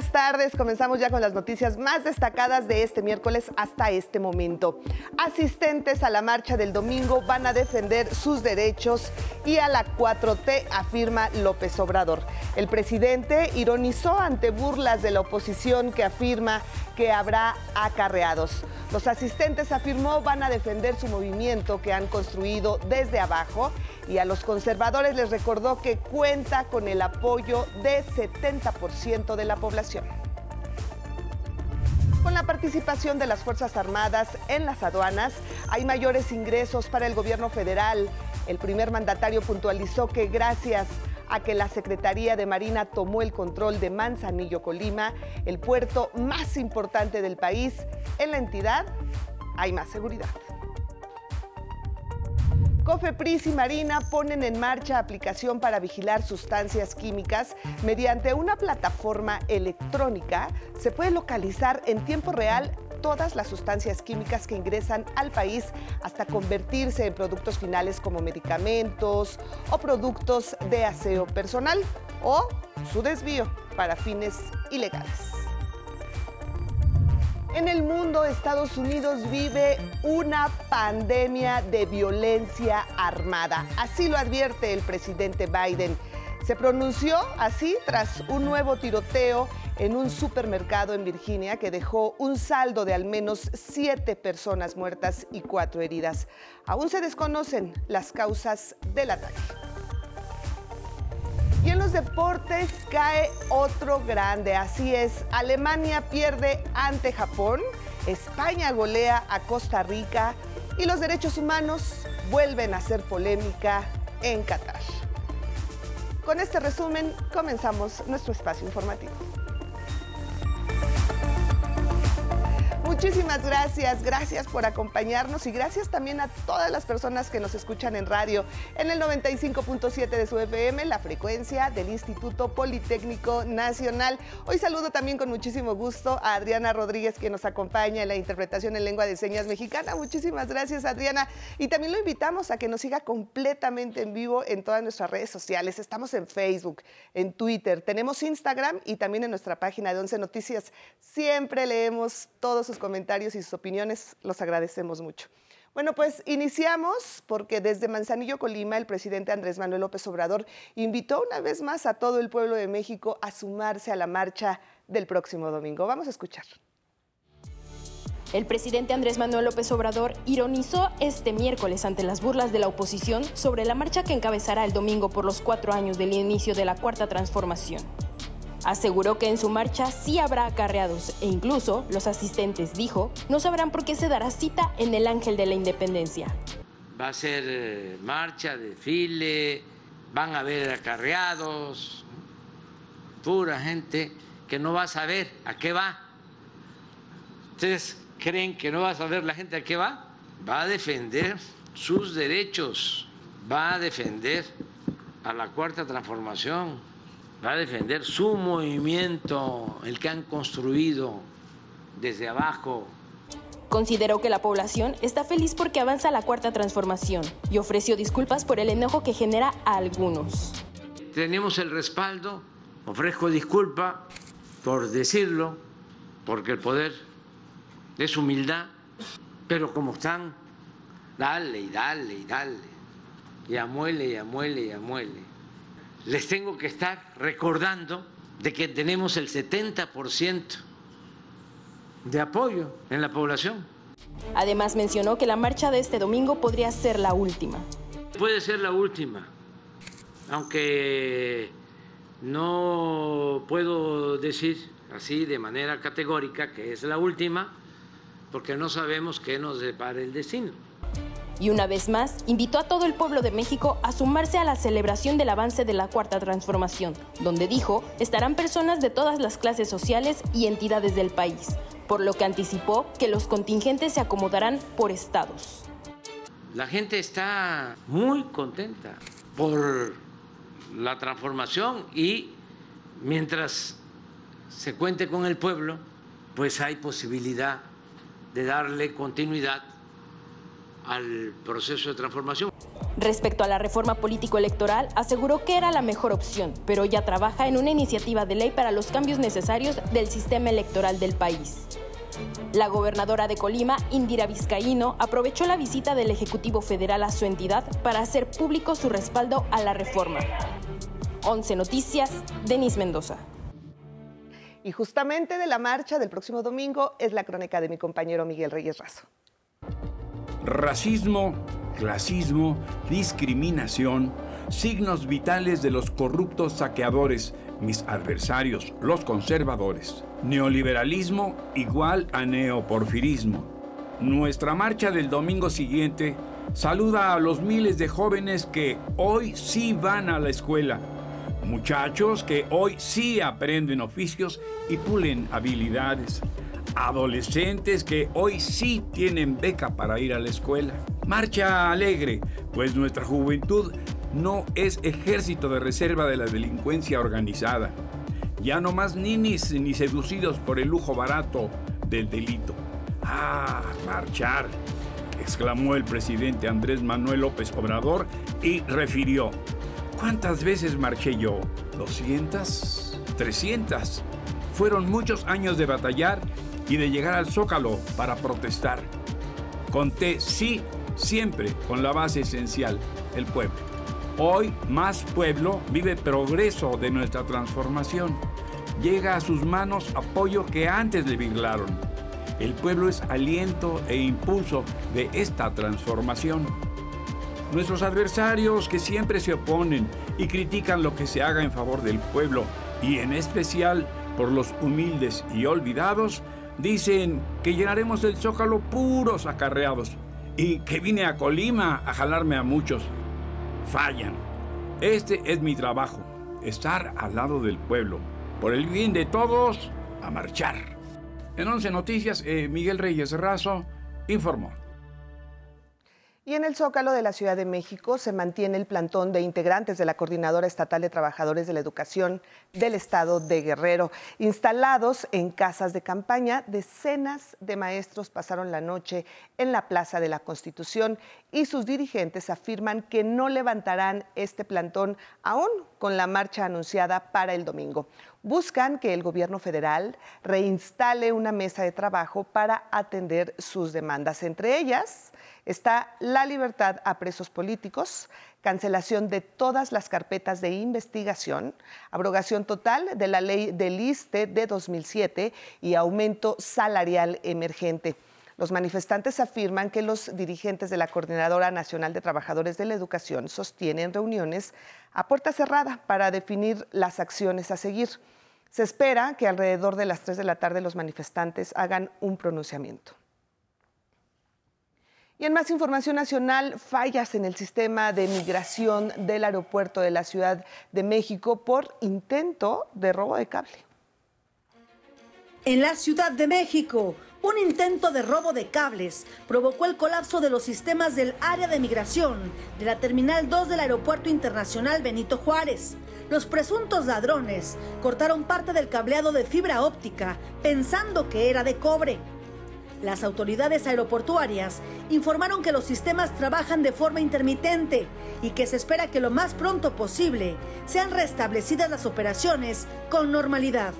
Buenas tardes. Comenzamos ya con las noticias más destacadas de este miércoles hasta este momento. Asistentes a la marcha del domingo van a defender sus derechos y a la 4T, afirma López Obrador. El presidente ironizó ante burlas de la oposición que afirma que habrá acarreados. Los asistentes, afirmó, van a defender su movimiento que han construido desde abajo y a los conservadores les recordó que cuenta con el apoyo de 70% de la población. Con la participación de las Fuerzas Armadas en las aduanas, hay mayores ingresos para el gobierno federal. El primer mandatario puntualizó que gracias a que la Secretaría de Marina tomó el control de Manzanillo, Colima, el puerto más importante del país, en la entidad hay más seguridad. Cofepris y Marina ponen en marcha aplicación para vigilar sustancias químicas mediante una plataforma electrónica. Se puede localizar en tiempo real todas las sustancias químicas que ingresan al país hasta convertirse en productos finales como medicamentos o productos de aseo personal o su desvío para fines ilegales. En el mundo, Estados Unidos vive una pandemia de violencia armada. Así lo advierte el presidente Biden. Se pronunció así tras un nuevo tiroteo en un supermercado en Virginia que dejó un saldo de al menos siete personas muertas y cuatro heridas. Aún se desconocen las causas del ataque. En los deportes cae otro grande, así es, Alemania pierde ante Japón, España golea a Costa Rica y los derechos humanos vuelven a ser polémica en Qatar. Con este resumen comenzamos nuestro espacio informativo. Muchísimas gracias, gracias por acompañarnos y gracias también a todas las personas que nos escuchan en radio en el 95.7 de su FM, la frecuencia del Instituto Politécnico Nacional. Hoy saludo también con muchísimo gusto a Adriana Rodríguez que nos acompaña en la interpretación en lengua de señas mexicana. Muchísimas gracias Adriana y también lo invitamos a que nos siga completamente en vivo en todas nuestras redes sociales. Estamos en Facebook, en Twitter, tenemos Instagram y también en nuestra página de Once Noticias. Siempre leemos todos sus comentarios comentarios y sus opiniones, los agradecemos mucho. Bueno, pues iniciamos porque desde Manzanillo, Colima, el presidente Andrés Manuel López Obrador invitó una vez más a todo el pueblo de México a sumarse a la marcha del próximo domingo. Vamos a escuchar. El presidente Andrés Manuel López Obrador ironizó este miércoles ante las burlas de la oposición sobre la marcha que encabezará el domingo por los cuatro años del inicio de la cuarta transformación. Aseguró que en su marcha sí habrá acarreados e incluso los asistentes, dijo, no sabrán por qué se dará cita en el Ángel de la Independencia. Va a ser eh, marcha, desfile, van a haber acarreados, pura gente que no va a saber a qué va. ¿Ustedes creen que no va a saber la gente a qué va? Va a defender sus derechos, va a defender a la cuarta transformación, va a defender su movimiento, el que han construido desde abajo. Consideró que la población está feliz porque avanza la cuarta transformación y ofreció disculpas por el enojo que genera a algunos. Tenemos el respaldo, ofrezco disculpa por decirlo, porque el poder es humildad, pero como están, dale y dale y dale, y amuele y amuele y amuele les tengo que estar recordando de que tenemos el 70% de apoyo en la población. Además mencionó que la marcha de este domingo podría ser la última. Puede ser la última, aunque no puedo decir así de manera categórica que es la última, porque no sabemos qué nos depara el destino y una vez más invitó a todo el pueblo de México a sumarse a la celebración del avance de la Cuarta Transformación, donde dijo estarán personas de todas las clases sociales y entidades del país, por lo que anticipó que los contingentes se acomodarán por estados. La gente está muy contenta por la transformación y mientras se cuente con el pueblo, pues hay posibilidad de darle continuidad al proceso de transformación. Respecto a la reforma político-electoral, aseguró que era la mejor opción, pero ya trabaja en una iniciativa de ley para los cambios necesarios del sistema electoral del país. La gobernadora de Colima, Indira Vizcaíno, aprovechó la visita del Ejecutivo Federal a su entidad para hacer público su respaldo a la reforma. 11 Noticias, Denis Mendoza. Y justamente de la marcha del próximo domingo es la crónica de mi compañero Miguel Reyes Razo. Racismo, clasismo, discriminación, signos vitales de los corruptos saqueadores, mis adversarios, los conservadores. Neoliberalismo igual a neoporfirismo. Nuestra marcha del domingo siguiente saluda a los miles de jóvenes que hoy sí van a la escuela Muchachos que hoy sí aprenden oficios y pulen habilidades. Adolescentes que hoy sí tienen beca para ir a la escuela. Marcha alegre, pues nuestra juventud no es ejército de reserva de la delincuencia organizada. Ya no más ninis ni seducidos por el lujo barato del delito. ¡Ah, marchar! exclamó el presidente Andrés Manuel López Obrador y refirió. ¿Cuántas veces marché yo? ¿200? ¿300? Fueron muchos años de batallar y de llegar al zócalo para protestar. Conté sí siempre con la base esencial, el pueblo. Hoy más pueblo vive progreso de nuestra transformación. Llega a sus manos apoyo que antes le virlaron. El pueblo es aliento e impulso de esta transformación. Nuestros adversarios que siempre se oponen y critican lo que se haga en favor del pueblo y en especial por los humildes y olvidados, dicen que llenaremos el zócalo puros acarreados y que vine a Colima a jalarme a muchos. Fallan. Este es mi trabajo, estar al lado del pueblo. Por el bien de todos, a marchar. En 11 Noticias, eh, Miguel Reyes Razo informó. Y en el Zócalo de la Ciudad de México se mantiene el plantón de integrantes de la Coordinadora Estatal de Trabajadores de la Educación del Estado de Guerrero. Instalados en casas de campaña, decenas de maestros pasaron la noche en la Plaza de la Constitución y sus dirigentes afirman que no levantarán este plantón aún con la marcha anunciada para el domingo. Buscan que el gobierno federal reinstale una mesa de trabajo para atender sus demandas, entre ellas está la libertad a presos políticos, cancelación de todas las carpetas de investigación, abrogación total de la ley del ISTE de 2007 y aumento salarial emergente. Los manifestantes afirman que los dirigentes de la Coordinadora Nacional de Trabajadores de la Educación sostienen reuniones a puerta cerrada para definir las acciones a seguir. Se espera que alrededor de las 3 de la tarde los manifestantes hagan un pronunciamiento. Y en más información nacional, fallas en el sistema de migración del aeropuerto de la Ciudad de México por intento de robo de cable. En la Ciudad de México, un intento de robo de cables provocó el colapso de los sistemas del área de migración de la Terminal 2 del Aeropuerto Internacional Benito Juárez. Los presuntos ladrones cortaron parte del cableado de fibra óptica pensando que era de cobre. Las autoridades aeroportuarias informaron que los sistemas trabajan de forma intermitente y que se espera que lo más pronto posible sean restablecidas las operaciones con normalidad.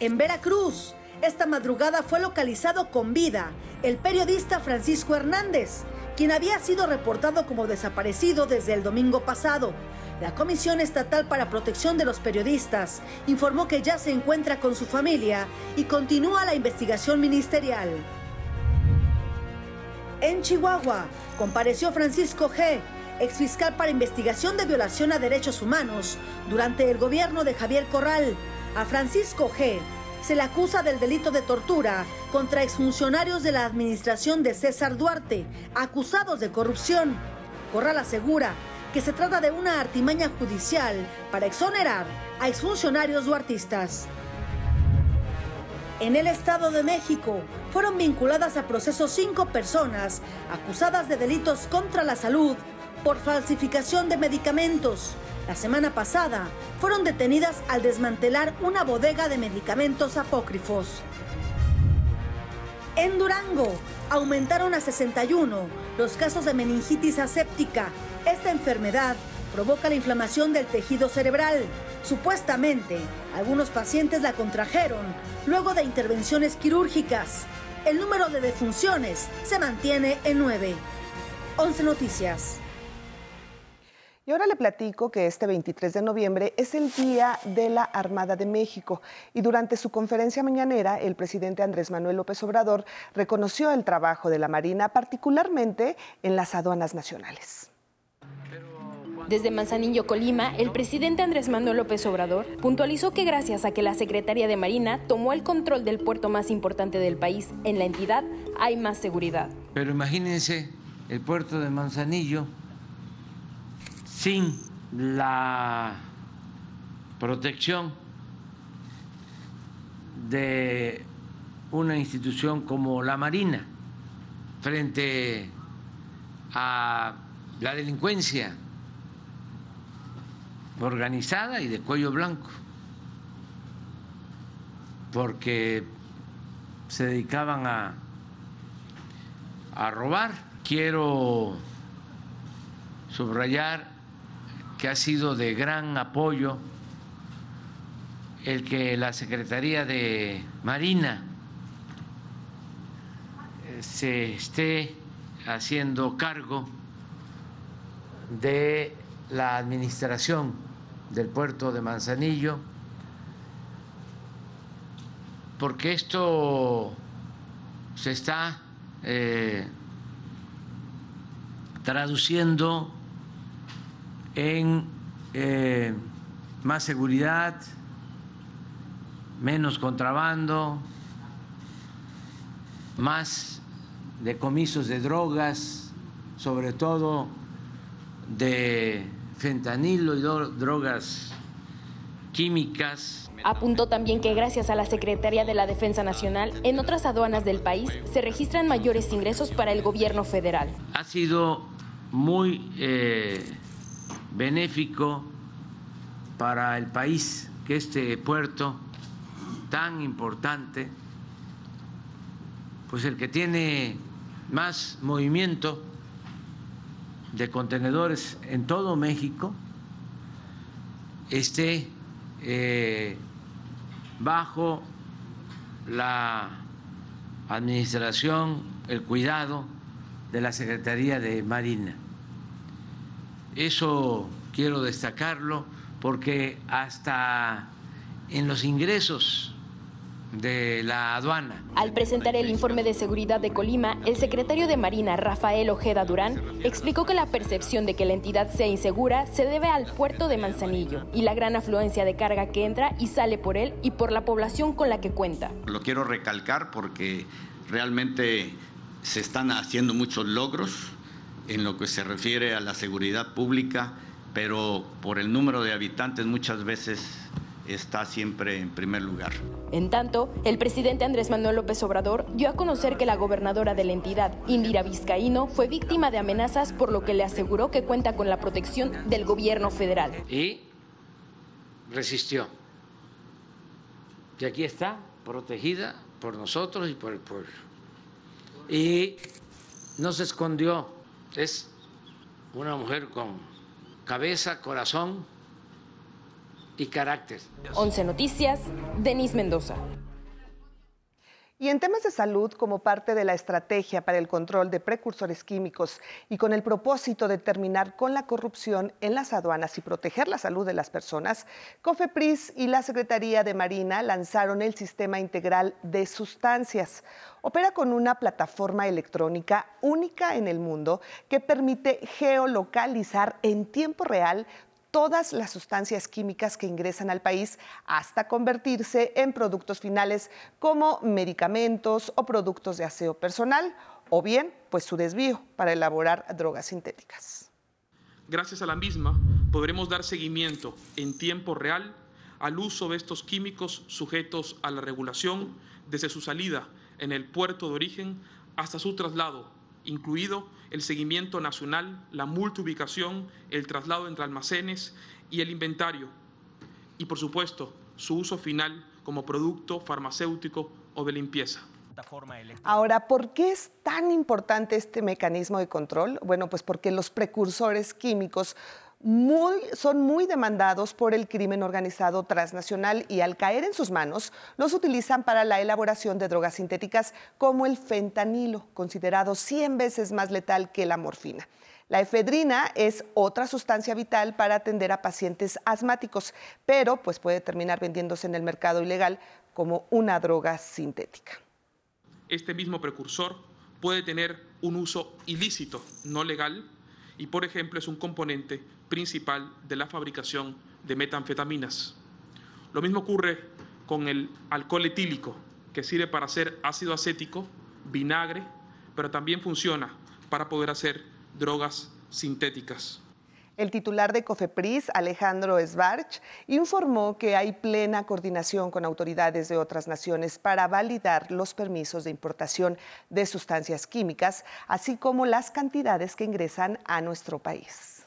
En Veracruz, esta madrugada fue localizado con vida el periodista Francisco Hernández, quien había sido reportado como desaparecido desde el domingo pasado. La Comisión Estatal para Protección de los Periodistas informó que ya se encuentra con su familia y continúa la investigación ministerial. En Chihuahua, compareció Francisco G., exfiscal para investigación de violación a derechos humanos durante el gobierno de Javier Corral. A Francisco G. se le acusa del delito de tortura contra exfuncionarios de la administración de César Duarte, acusados de corrupción. Corral asegura que se trata de una artimaña judicial para exonerar a exfuncionarios duartistas. En el Estado de México fueron vinculadas a proceso cinco personas acusadas de delitos contra la salud por falsificación de medicamentos. La semana pasada fueron detenidas al desmantelar una bodega de medicamentos apócrifos. En Durango aumentaron a 61 los casos de meningitis aséptica. Esta enfermedad provoca la inflamación del tejido cerebral. Supuestamente, algunos pacientes la contrajeron luego de intervenciones quirúrgicas. El número de defunciones se mantiene en 9. 11 Noticias. Y ahora le platico que este 23 de noviembre es el Día de la Armada de México y durante su conferencia mañanera el presidente Andrés Manuel López Obrador reconoció el trabajo de la Marina, particularmente en las aduanas nacionales. Desde Manzanillo, Colima, el presidente Andrés Manuel López Obrador puntualizó que gracias a que la Secretaría de Marina tomó el control del puerto más importante del país en la entidad, hay más seguridad. Pero imagínense el puerto de Manzanillo sin la protección de una institución como la Marina frente a la delincuencia organizada y de cuello blanco, porque se dedicaban a, a robar. Quiero subrayar que ha sido de gran apoyo el que la Secretaría de Marina eh, se esté haciendo cargo de la administración del puerto de Manzanillo, porque esto se está eh, traduciendo en eh, más seguridad, menos contrabando, más decomisos de drogas, sobre todo de fentanilo y drogas químicas. Apuntó también que gracias a la Secretaría de la Defensa Nacional, en otras aduanas del país se registran mayores ingresos para el gobierno federal. Ha sido muy eh, benéfico para el país que este puerto tan importante, pues el que tiene más movimiento de contenedores en todo México, esté eh, bajo la administración, el cuidado de la Secretaría de Marina. Eso quiero destacarlo porque hasta en los ingresos de la aduana. Al presentar el informe de seguridad de Colima, el secretario de Marina, Rafael Ojeda Durán, explicó que la percepción de que la entidad sea insegura se debe al puerto de Manzanillo y la gran afluencia de carga que entra y sale por él y por la población con la que cuenta. Lo quiero recalcar porque realmente se están haciendo muchos logros en lo que se refiere a la seguridad pública, pero por el número de habitantes muchas veces está siempre en primer lugar. En tanto, el presidente Andrés Manuel López Obrador dio a conocer que la gobernadora de la entidad, Indira Vizcaíno, fue víctima de amenazas, por lo que le aseguró que cuenta con la protección del gobierno federal. Y resistió. Y aquí está, protegida por nosotros y por el pueblo. Y no se escondió es una mujer con cabeza, corazón y carácter. 11 Noticias, Denis Mendoza. Y en temas de salud, como parte de la estrategia para el control de precursores químicos y con el propósito de terminar con la corrupción en las aduanas y proteger la salud de las personas, COFEPRIS y la Secretaría de Marina lanzaron el Sistema Integral de Sustancias. Opera con una plataforma electrónica única en el mundo que permite geolocalizar en tiempo real todas las sustancias químicas que ingresan al país hasta convertirse en productos finales como medicamentos o productos de aseo personal o bien pues su desvío para elaborar drogas sintéticas. Gracias a la misma podremos dar seguimiento en tiempo real al uso de estos químicos sujetos a la regulación desde su salida en el puerto de origen hasta su traslado incluido el seguimiento nacional, la multiubicación, el traslado entre almacenes y el inventario, y por supuesto su uso final como producto farmacéutico o de limpieza. Ahora, ¿por qué es tan importante este mecanismo de control? Bueno, pues porque los precursores químicos son muy demandados por el crimen organizado transnacional y al caer en sus manos los utilizan para la elaboración de drogas sintéticas como el fentanilo, considerado 100 veces más letal que la morfina. La efedrina es otra sustancia vital para atender a pacientes asmáticos, pero pues puede terminar vendiéndose en el mercado ilegal como una droga sintética. Este mismo precursor puede tener un uso ilícito, no legal, y por ejemplo es un componente principal de la fabricación de metanfetaminas. Lo mismo ocurre con el alcohol etílico, que sirve para hacer ácido acético, vinagre, pero también funciona para poder hacer drogas sintéticas. El titular de COFEPRIS, Alejandro Sbarch, informó que hay plena coordinación con autoridades de otras naciones para validar los permisos de importación de sustancias químicas, así como las cantidades que ingresan a nuestro país.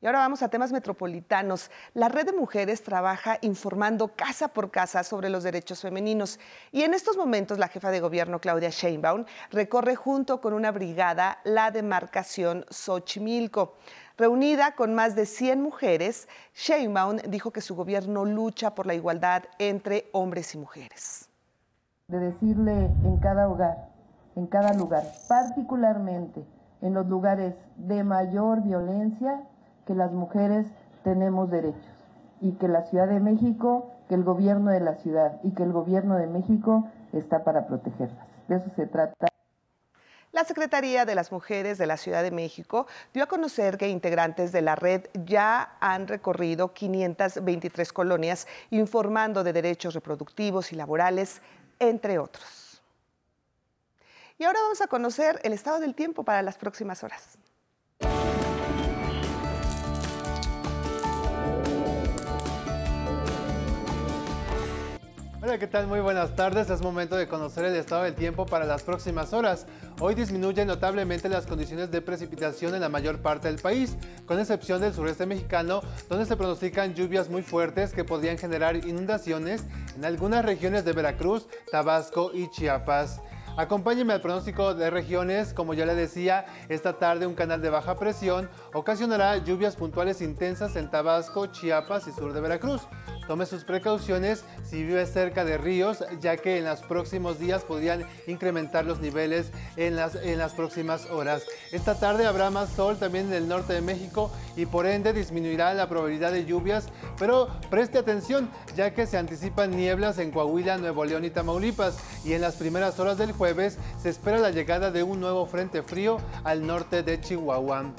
Y ahora vamos a temas metropolitanos. La red de mujeres trabaja informando casa por casa sobre los derechos femeninos. Y en estos momentos la jefa de gobierno, Claudia Sheinbaum, recorre junto con una brigada la demarcación Xochimilco. Reunida con más de 100 mujeres, Sheinbaum dijo que su gobierno lucha por la igualdad entre hombres y mujeres. De decirle en cada hogar, en cada lugar, particularmente en los lugares de mayor violencia, que las mujeres tenemos derechos y que la Ciudad de México, que el gobierno de la ciudad y que el gobierno de México está para protegerlas. De eso se trata. La Secretaría de las Mujeres de la Ciudad de México dio a conocer que integrantes de la red ya han recorrido 523 colonias informando de derechos reproductivos y laborales, entre otros. Y ahora vamos a conocer el estado del tiempo para las próximas horas. Hola, ¿qué tal? Muy buenas tardes. Es momento de conocer el estado del tiempo para las próximas horas. Hoy disminuyen notablemente las condiciones de precipitación en la mayor parte del país, con excepción del sureste mexicano, donde se pronostican lluvias muy fuertes que podrían generar inundaciones en algunas regiones de Veracruz, Tabasco y Chiapas. Acompáñenme al pronóstico de regiones. Como ya le decía, esta tarde un canal de baja presión ocasionará lluvias puntuales intensas en Tabasco, Chiapas y sur de Veracruz. Tome sus precauciones si vive cerca de ríos, ya que en los próximos días podrían incrementar los niveles en las, en las próximas horas. Esta tarde habrá más sol también en el norte de México y por ende disminuirá la probabilidad de lluvias, pero preste atención, ya que se anticipan nieblas en Coahuila, Nuevo León y Tamaulipas y en las primeras horas del jueves se espera la llegada de un nuevo frente frío al norte de Chihuahua.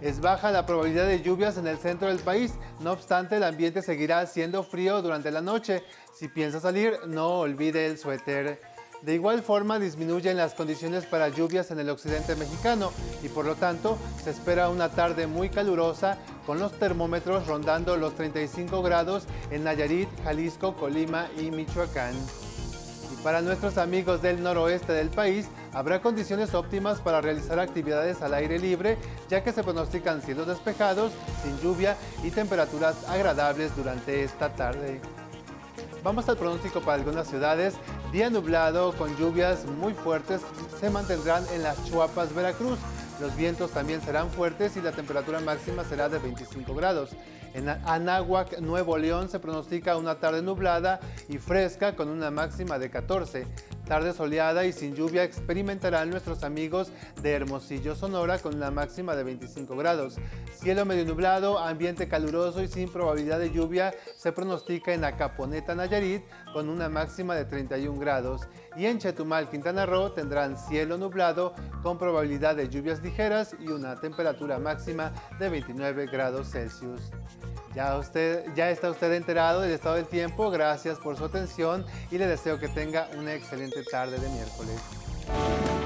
Es baja la probabilidad de lluvias en el centro del país, no obstante el ambiente seguirá siendo frío durante la noche. Si piensa salir, no olvide el suéter. De igual forma disminuyen las condiciones para lluvias en el occidente mexicano y por lo tanto se espera una tarde muy calurosa con los termómetros rondando los 35 grados en Nayarit, Jalisco, Colima y Michoacán. Para nuestros amigos del noroeste del país, Habrá condiciones óptimas para realizar actividades al aire libre, ya que se pronostican cielos despejados, sin lluvia y temperaturas agradables durante esta tarde. Vamos al pronóstico para algunas ciudades. Día nublado con lluvias muy fuertes se mantendrán en las Chuapas, Veracruz. Los vientos también serán fuertes y la temperatura máxima será de 25 grados. En Anáhuac, Nuevo León, se pronostica una tarde nublada y fresca con una máxima de 14. Tarde soleada y sin lluvia experimentarán nuestros amigos de Hermosillo, Sonora, con una máxima de 25 grados. Cielo medio nublado, ambiente caluroso y sin probabilidad de lluvia se pronostica en Acaponeta, Nayarit, con una máxima de 31 grados. Y en Chetumal, Quintana Roo, tendrán cielo nublado con probabilidad de lluvias ligeras y una temperatura máxima de 29 grados Celsius. Ya, usted, ya está usted enterado del estado del tiempo, gracias por su atención y le deseo que tenga una excelente tarde de miércoles.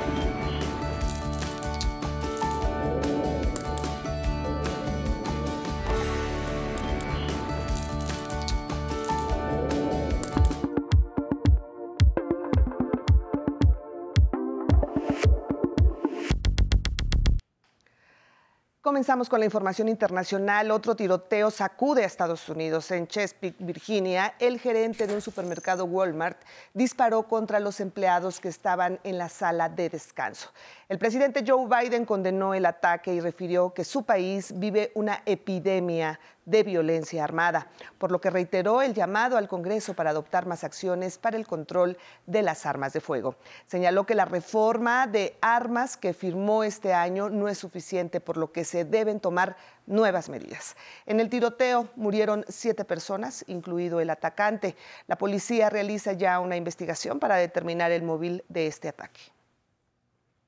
Comenzamos con la información internacional. Otro tiroteo sacude a Estados Unidos. En Chesapeake, Virginia, el gerente de un supermercado Walmart disparó contra los empleados que estaban en la sala de descanso. El presidente Joe Biden condenó el ataque y refirió que su país vive una epidemia de violencia armada, por lo que reiteró el llamado al Congreso para adoptar más acciones para el control de las armas de fuego. Señaló que la reforma de armas que firmó este año no es suficiente, por lo que se deben tomar nuevas medidas. En el tiroteo murieron siete personas, incluido el atacante. La policía realiza ya una investigación para determinar el móvil de este ataque.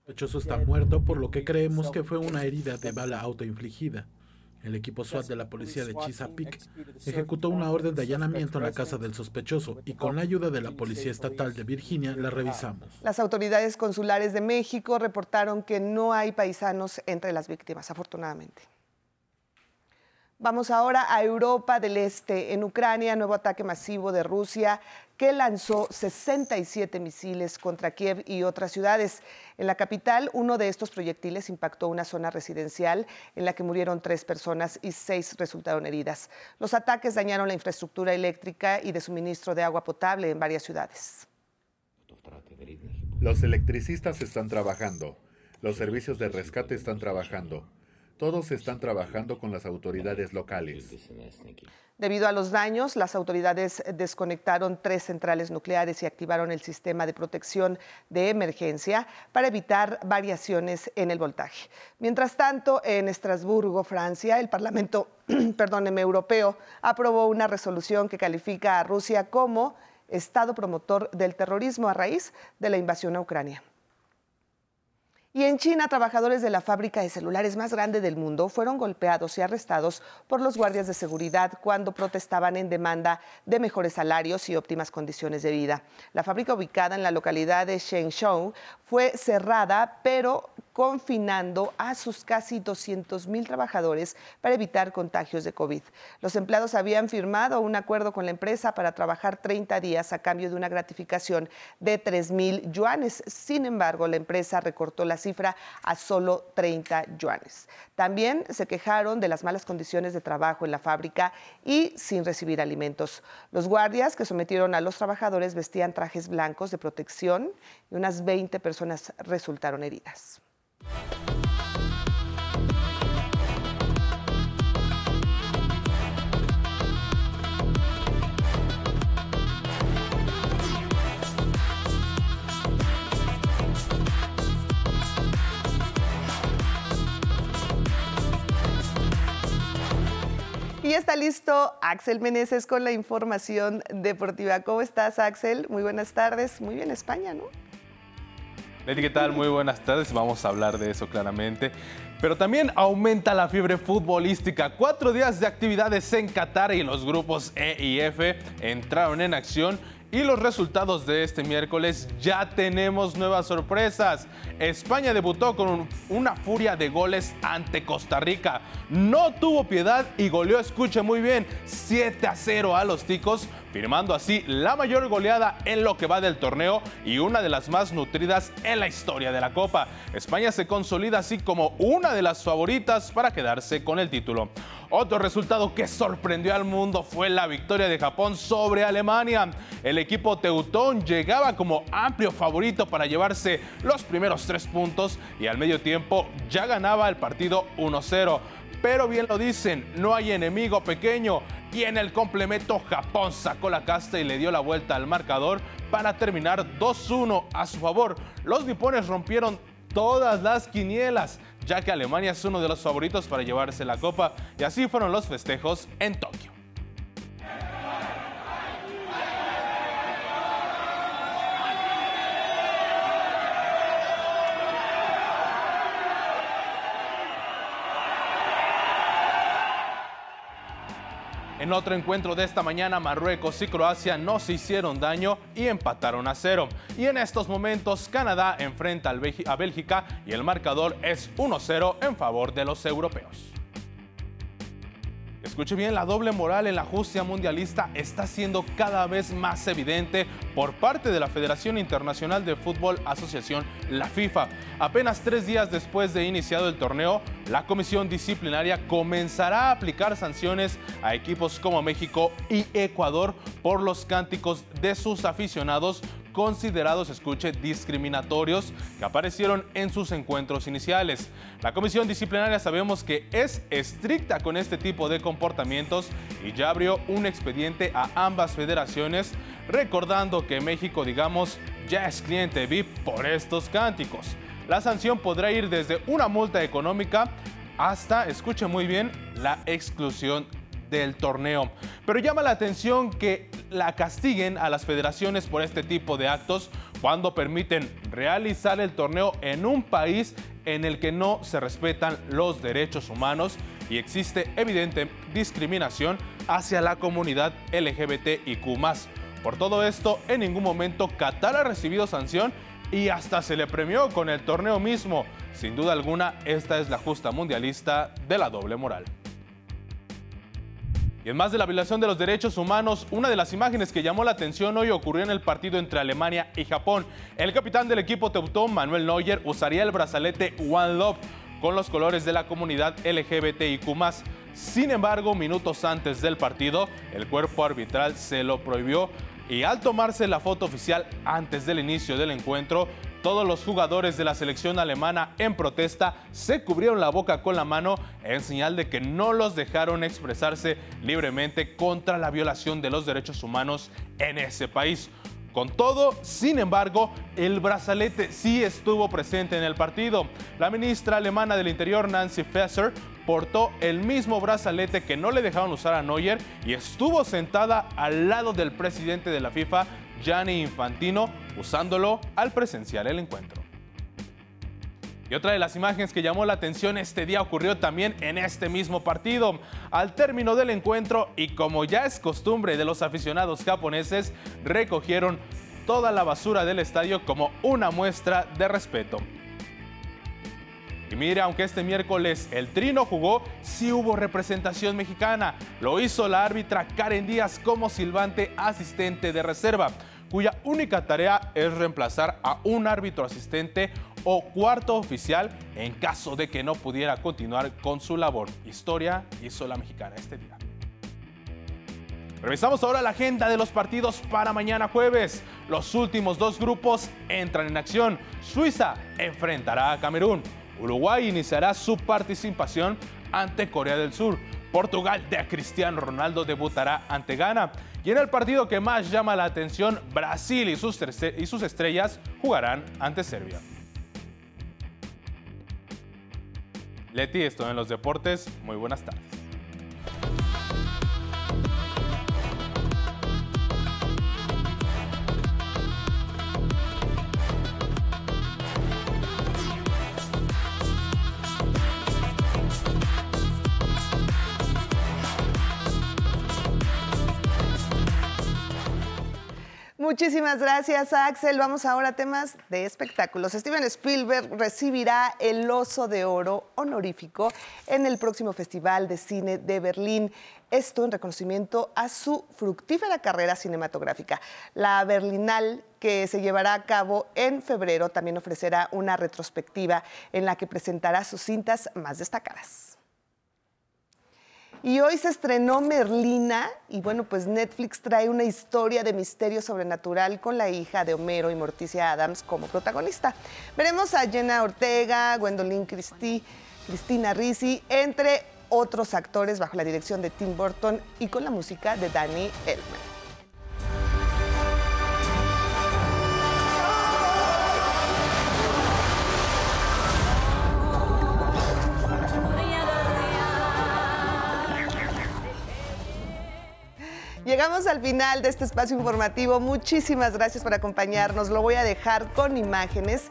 El sospechoso está muerto, por lo que creemos que fue una herida de bala autoinfligida. El equipo SWAT de la policía de Chesapeake ejecutó una orden de allanamiento en la casa del sospechoso y con la ayuda de la Policía Estatal de Virginia la revisamos. Las autoridades consulares de México reportaron que no hay paisanos entre las víctimas, afortunadamente. Vamos ahora a Europa del Este. En Ucrania, nuevo ataque masivo de Rusia que lanzó 67 misiles contra Kiev y otras ciudades. En la capital, uno de estos proyectiles impactó una zona residencial en la que murieron tres personas y seis resultaron heridas. Los ataques dañaron la infraestructura eléctrica y de suministro de agua potable en varias ciudades. Los electricistas están trabajando, los servicios de rescate están trabajando, todos están trabajando con las autoridades locales. Debido a los daños, las autoridades desconectaron tres centrales nucleares y activaron el sistema de protección de emergencia para evitar variaciones en el voltaje. Mientras tanto, en Estrasburgo, Francia, el Parlamento perdóneme, Europeo aprobó una resolución que califica a Rusia como Estado promotor del terrorismo a raíz de la invasión a Ucrania. Y en China, trabajadores de la fábrica de celulares más grande del mundo fueron golpeados y arrestados por los guardias de seguridad cuando protestaban en demanda de mejores salarios y óptimas condiciones de vida. La fábrica ubicada en la localidad de Shenzhou fue cerrada, pero confinando a sus casi 200 mil trabajadores para evitar contagios de COVID. Los empleados habían firmado un acuerdo con la empresa para trabajar 30 días a cambio de una gratificación de 3 mil yuanes. Sin embargo, la empresa recortó la cifra a solo 30 yuanes. También se quejaron de las malas condiciones de trabajo en la fábrica y sin recibir alimentos. Los guardias que sometieron a los trabajadores vestían trajes blancos de protección y unas 20 personas resultaron heridas. Y está listo Axel Meneses con la información deportiva. ¿Cómo estás, Axel? Muy buenas tardes. Muy bien, España, ¿no? Leti, ¿qué tal? Muy buenas tardes. Vamos a hablar de eso claramente. Pero también aumenta la fiebre futbolística. Cuatro días de actividades en Qatar y los grupos E y F entraron en acción y los resultados de este miércoles ya tenemos nuevas sorpresas. España debutó con una furia de goles ante Costa Rica. No tuvo piedad y goleó, escuche muy bien, 7 a 0 a los ticos, firmando así la mayor goleada en lo que va del torneo y una de las más nutridas en la historia de la Copa. España se consolida así como una de las favoritas para quedarse con el título. Otro resultado que sorprendió al mundo fue la victoria de Japón sobre Alemania. El equipo teutón llegaba como amplio favorito para llevarse los primeros tres puntos y al medio tiempo ya ganaba el partido 1-0. Pero bien lo dicen, no hay enemigo pequeño. Y en el complemento Japón sacó la casta y le dio la vuelta al marcador para terminar 2-1 a su favor. Los nipones rompieron todas las quinielas, ya que Alemania es uno de los favoritos para llevarse la copa y así fueron los festejos en Tokio. En otro encuentro de esta mañana, Marruecos y Croacia no se hicieron daño y empataron a cero. Y en estos momentos, Canadá enfrenta a Bélgica y el marcador es 1-0 en favor de los europeos. Escuche bien, la doble moral en la justicia mundialista está siendo cada vez más evidente por parte de la Federación Internacional de Fútbol Asociación, la FIFA. Apenas tres días después de iniciado el torneo, la comisión disciplinaria comenzará a aplicar sanciones a equipos como México y Ecuador por los cánticos de sus aficionados considerados, escuche, discriminatorios que aparecieron en sus encuentros iniciales. La comisión disciplinaria sabemos que es estricta con este tipo de comportamientos y ya abrió un expediente a ambas federaciones, recordando que México, digamos, ya es cliente VIP por estos cánticos. La sanción podrá ir desde una multa económica hasta, escuche muy bien, la exclusión del torneo. Pero llama la atención que la castiguen a las federaciones por este tipo de actos cuando permiten realizar el torneo en un país en el que no se respetan los derechos humanos y existe evidente discriminación hacia la comunidad LGBTIQ. Por todo esto, en ningún momento Qatar ha recibido sanción y hasta se le premió con el torneo mismo. Sin duda alguna, esta es la justa mundialista de la doble moral. Y en más de la violación de los derechos humanos, una de las imágenes que llamó la atención hoy ocurrió en el partido entre Alemania y Japón. El capitán del equipo teutón, Manuel Neuer, usaría el brazalete One Love con los colores de la comunidad LGBTIQ+. Sin embargo, minutos antes del partido, el cuerpo arbitral se lo prohibió y al tomarse la foto oficial antes del inicio del encuentro, todos los jugadores de la selección alemana en protesta se cubrieron la boca con la mano en señal de que no los dejaron expresarse libremente contra la violación de los derechos humanos en ese país. Con todo, sin embargo, el brazalete sí estuvo presente en el partido. La ministra alemana del Interior, Nancy Faeser, portó el mismo brazalete que no le dejaron usar a Neuer y estuvo sentada al lado del presidente de la FIFA, Gianni Infantino, usándolo al presenciar el encuentro. Y otra de las imágenes que llamó la atención este día ocurrió también en este mismo partido. Al término del encuentro y como ya es costumbre de los aficionados japoneses, recogieron toda la basura del estadio como una muestra de respeto. Y mire, aunque este miércoles el Trino jugó, sí hubo representación mexicana. Lo hizo la árbitra Karen Díaz como silbante asistente de reserva cuya única tarea es reemplazar a un árbitro asistente o cuarto oficial en caso de que no pudiera continuar con su labor. Historia hizo la mexicana este día. Revisamos ahora la agenda de los partidos para mañana jueves. Los últimos dos grupos entran en acción. Suiza enfrentará a Camerún. Uruguay iniciará su participación ante Corea del Sur. Portugal de Cristiano Ronaldo debutará ante Ghana. Y en el partido que más llama la atención, Brasil y sus, estrellas jugarán ante Serbia. Leti, esto en los deportes. Muy buenas tardes. Muchísimas gracias, Axel. Vamos ahora a temas de espectáculos. Steven Spielberg recibirá el Oso de Oro honorífico en el próximo Festival de Cine de Berlín. Esto en reconocimiento a su fructífera carrera cinematográfica. La Berlinal, que se llevará a cabo en febrero, también ofrecerá una retrospectiva en la que presentará sus cintas más destacadas. Y hoy se estrenó Merlina y bueno, pues Netflix trae una historia de misterio sobrenatural con la hija de Homero y Morticia Adams como protagonista. Veremos a Jenna Ortega, Gwendolyn Christie, Cristina Risi, entre otros actores bajo la dirección de Tim Burton y con la música de Danny Elfman. Llegamos al final de este espacio informativo. Muchísimas gracias por acompañarnos. Lo voy a dejar con imágenes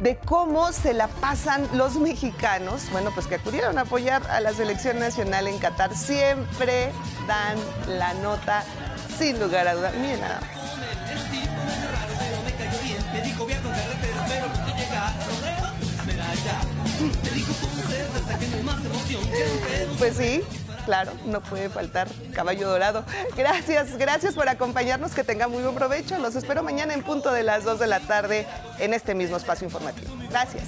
de cómo se la pasan los mexicanos, bueno, pues que acudieron a apoyar a la selección nacional en Qatar. Siempre dan la nota sin lugar a dudas. Miren nada. Pues sí, claro, no puede faltar caballo dorado. Gracias, gracias por acompañarnos, que tenga muy buen provecho. Los espero mañana en punto de las 2 de la tarde en este mismo espacio informativo. Gracias.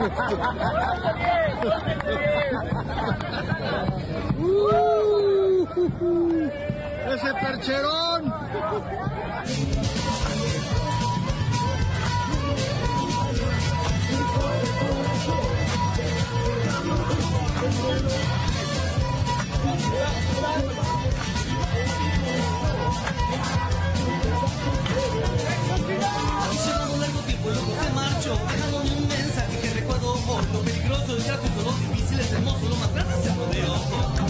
¡Ese percherón! Llevamos largo tiempo, luego se marchó, dejándome un mensaje que recuerdo hoy. Lo peligroso del tráfico, lo difícil es hermoso, lo más grande es el.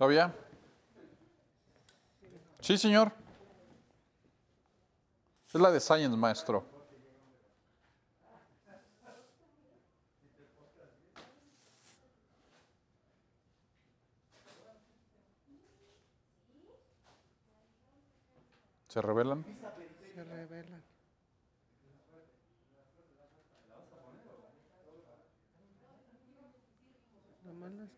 ¿Todavía? Sí, señor. Es la de Science, maestro. ¿Se revelan? Se revelan. Nomás las